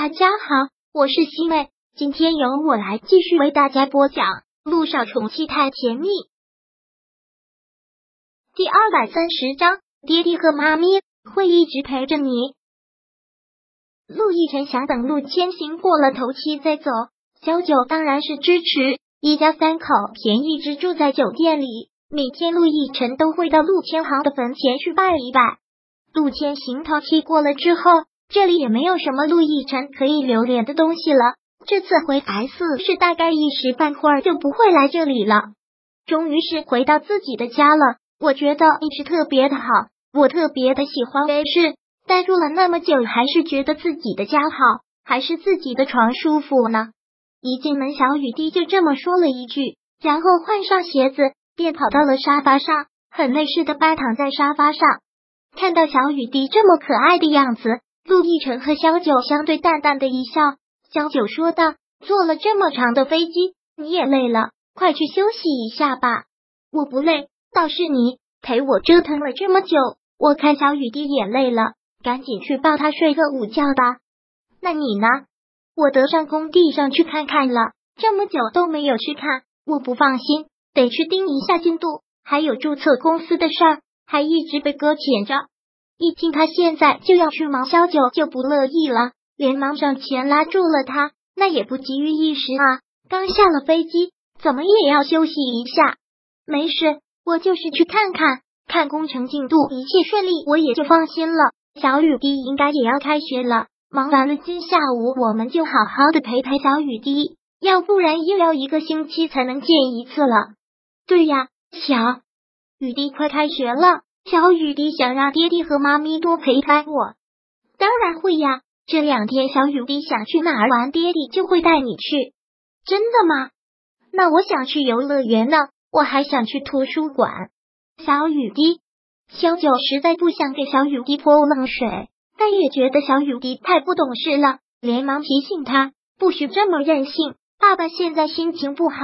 大家好，我是西妹，今天由我来继续为大家播讲《陆少宠妻太甜蜜》第二百三十章。爹地和妈咪会一直陪着你。陆亦辰想等陆千行过了头七再走，小九当然是支持。一家三口便一直住在酒店里，每天陆亦辰都会到陆千行的坟前去拜一拜。陆千行头七过了之后。这里也没有什么陆亦辰可以留恋的东西了。这次回 S 市，大概一时半会儿就不会来这里了。终于是回到自己的家了，我觉得一直特别的好，我特别的喜欢 A 市。待住了那么久，还是觉得自己的家好，还是自己的床舒服呢。一进门，小雨滴就这么说了一句，然后换上鞋子，便跑到了沙发上，很累似的半躺在沙发上。看到小雨滴这么可爱的样子。陆亦辰和小九相对淡淡的一笑，小九说道：“坐了这么长的飞机，你也累了，快去休息一下吧。”我不累，倒是你陪我折腾了这么久，我看小雨滴也累了，赶紧去抱她睡个午觉吧。那你呢？我得上工地上去看看了，这么久都没有去看，我不放心，得去盯一下进度，还有注册公司的事儿，还一直被搁浅着。一听他现在就要去忙，萧九就不乐意了，连忙上前拉住了他。那也不急于一时啊，刚下了飞机，怎么也要休息一下。没事，我就是去看看，看工程进度一切顺利，我也就放心了。小雨滴应该也要开学了，忙完了今下午，我们就好好的陪陪小雨滴，要不然又要一个星期才能见一次了。对呀，小雨滴快开学了。小雨滴想让爹地和妈咪多陪陪我，当然会呀。这两天小雨滴想去哪儿玩，爹地就会带你去。真的吗？那我想去游乐园呢，我还想去图书馆。小雨滴，小九实在不想给小雨滴泼冷水，但也觉得小雨滴太不懂事了，连忙提醒他不许这么任性。爸爸现在心情不好，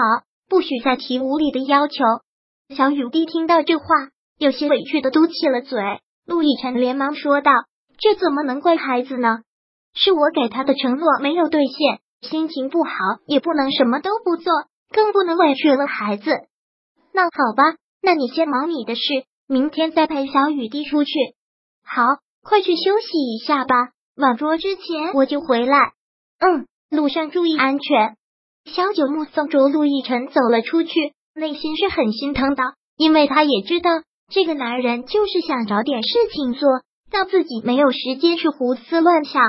不许再提无理的要求。小雨滴听到这话。有些委屈的嘟起了嘴，陆亦辰连忙说道：“这怎么能怪孩子呢？是我给他的承诺没有兑现，心情不好也不能什么都不做，更不能委屈了孩子。那好吧，那你先忙你的事，明天再陪小雨滴出去。好，快去休息一下吧，晚桌之前我就回来。嗯，路上注意安全。”小九目送着陆亦辰走了出去，内心是很心疼的，因为他也知道。这个男人就是想找点事情做，让自己没有时间去胡思乱想。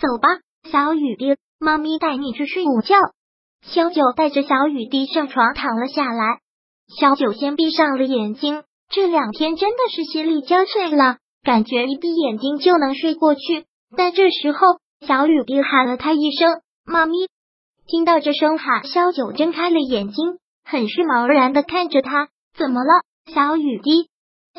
走吧，小雨滴，妈咪带你去睡午觉。小九带着小雨滴上床躺了下来，小九先闭上了眼睛。这两天真的是心力交瘁了，感觉一闭眼睛就能睡过去。但这时候，小雨滴喊了他一声“妈咪”，听到这声喊，小九睁开了眼睛，很是茫然的看着他，怎么了？小雨滴，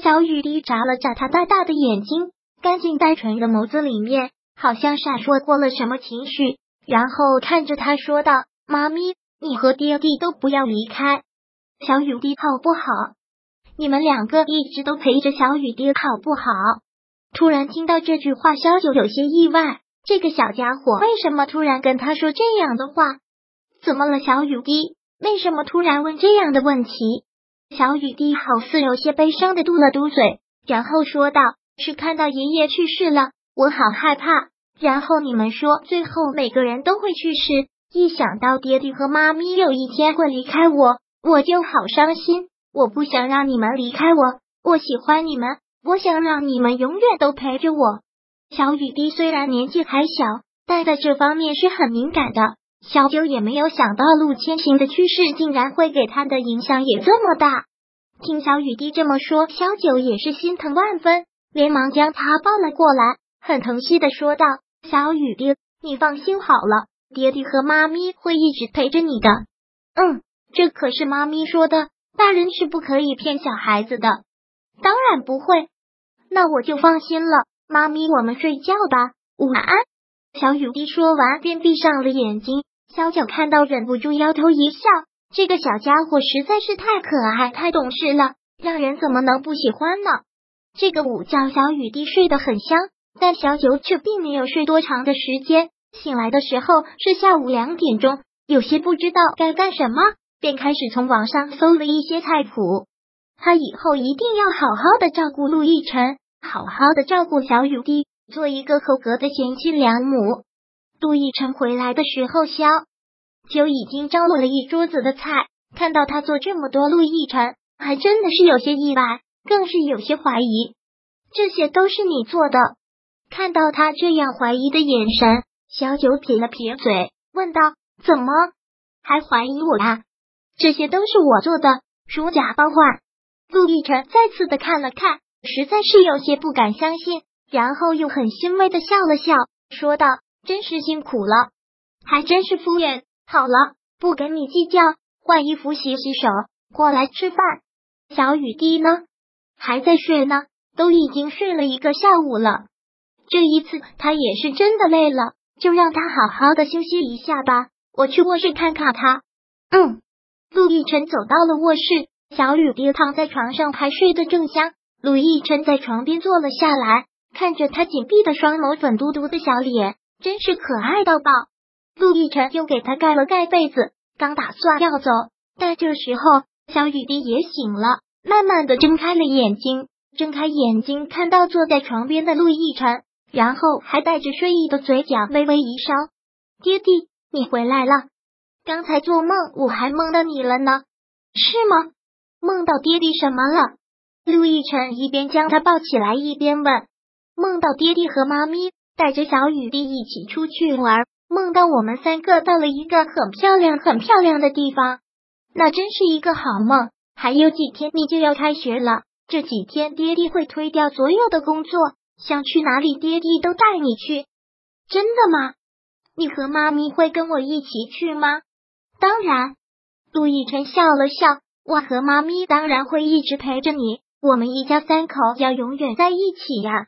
小雨滴眨了眨他大大的眼睛，干净单纯的眸子里面好像闪烁过了什么情绪，然后看着他说道：“妈咪，你和爹地都不要离开，小雨滴好不好？你们两个一直都陪着小雨滴好不好？”突然听到这句话，小九有些意外，这个小家伙为什么突然跟他说这样的话？怎么了，小雨滴？为什么突然问这样的问题？小雨滴好似有些悲伤的嘟了嘟嘴，然后说道：“是看到爷爷去世了，我好害怕。然后你们说最后每个人都会去世，一想到爹地和妈咪有一天会离开我，我就好伤心。我不想让你们离开我，我喜欢你们，我想让你们永远都陪着我。”小雨滴虽然年纪还小，但在这方面是很敏感的。小九也没有想到陆千行的去世竟然会给他的影响也这么大。听小雨滴这么说，小九也是心疼万分，连忙将他抱了过来，很疼惜的说道：“小雨滴，你放心好了，爹地和妈咪会一直陪着你的。”嗯，这可是妈咪说的，大人是不可以骗小孩子的。当然不会，那我就放心了。妈咪，我们睡觉吧，晚安。小雨滴说完，便闭上了眼睛。小九看到，忍不住摇头一笑。这个小家伙实在是太可爱、太懂事了，让人怎么能不喜欢呢？这个午觉，小雨滴睡得很香，但小九却并没有睡多长的时间。醒来的时候是下午两点钟，有些不知道该干什么，便开始从网上搜了一些菜谱。他以后一定要好好的照顾陆亦辰，好好的照顾小雨滴，做一个合格的贤妻良母。陆亦辰回来的时候，萧就已经张罗了一桌子的菜。看到他做这么多，陆亦辰还真的是有些意外，更是有些怀疑。这些都是你做的？看到他这样怀疑的眼神，小九撇了撇嘴，问道：“怎么还怀疑我啊？这些都是我做的，如假包换。”陆亦辰再次的看了看，实在是有些不敢相信，然后又很欣慰的笑了笑，说道：“真是辛苦了，还真是敷衍。好了，不跟你计较，换衣服、洗洗手，过来吃饭。小雨滴呢？还在睡呢，都已经睡了一个下午了。这一次他也是真的累了，就让他好好的休息一下吧。我去卧室看看他。”嗯，陆亦辰走到了卧室。小雨滴躺在床上，还睡得正香。陆亦辰在床边坐了下来，看着他紧闭的双眸、粉嘟嘟的小脸，真是可爱到爆。陆亦辰又给他盖了盖被子，刚打算要走，但这时候小雨滴也醒了，慢慢的睁开了眼睛，睁开眼睛看到坐在床边的陆亦辰，然后还带着睡意的嘴角微微一烧：“爹地，你回来了！刚才做梦我还梦到你了呢，是吗？”梦到爹地什么了？陆亦辰一边将他抱起来，一边问：“梦到爹地和妈咪带着小雨滴一起出去玩，梦到我们三个到了一个很漂亮、很漂亮的地方，那真是一个好梦。还有几天你就要开学了，这几天爹地会推掉所有的工作，想去哪里爹地都带你去。真的吗？你和妈咪会跟我一起去吗？当然。”陆亦辰笑了笑。我和妈咪当然会一直陪着你，我们一家三口要永远在一起呀。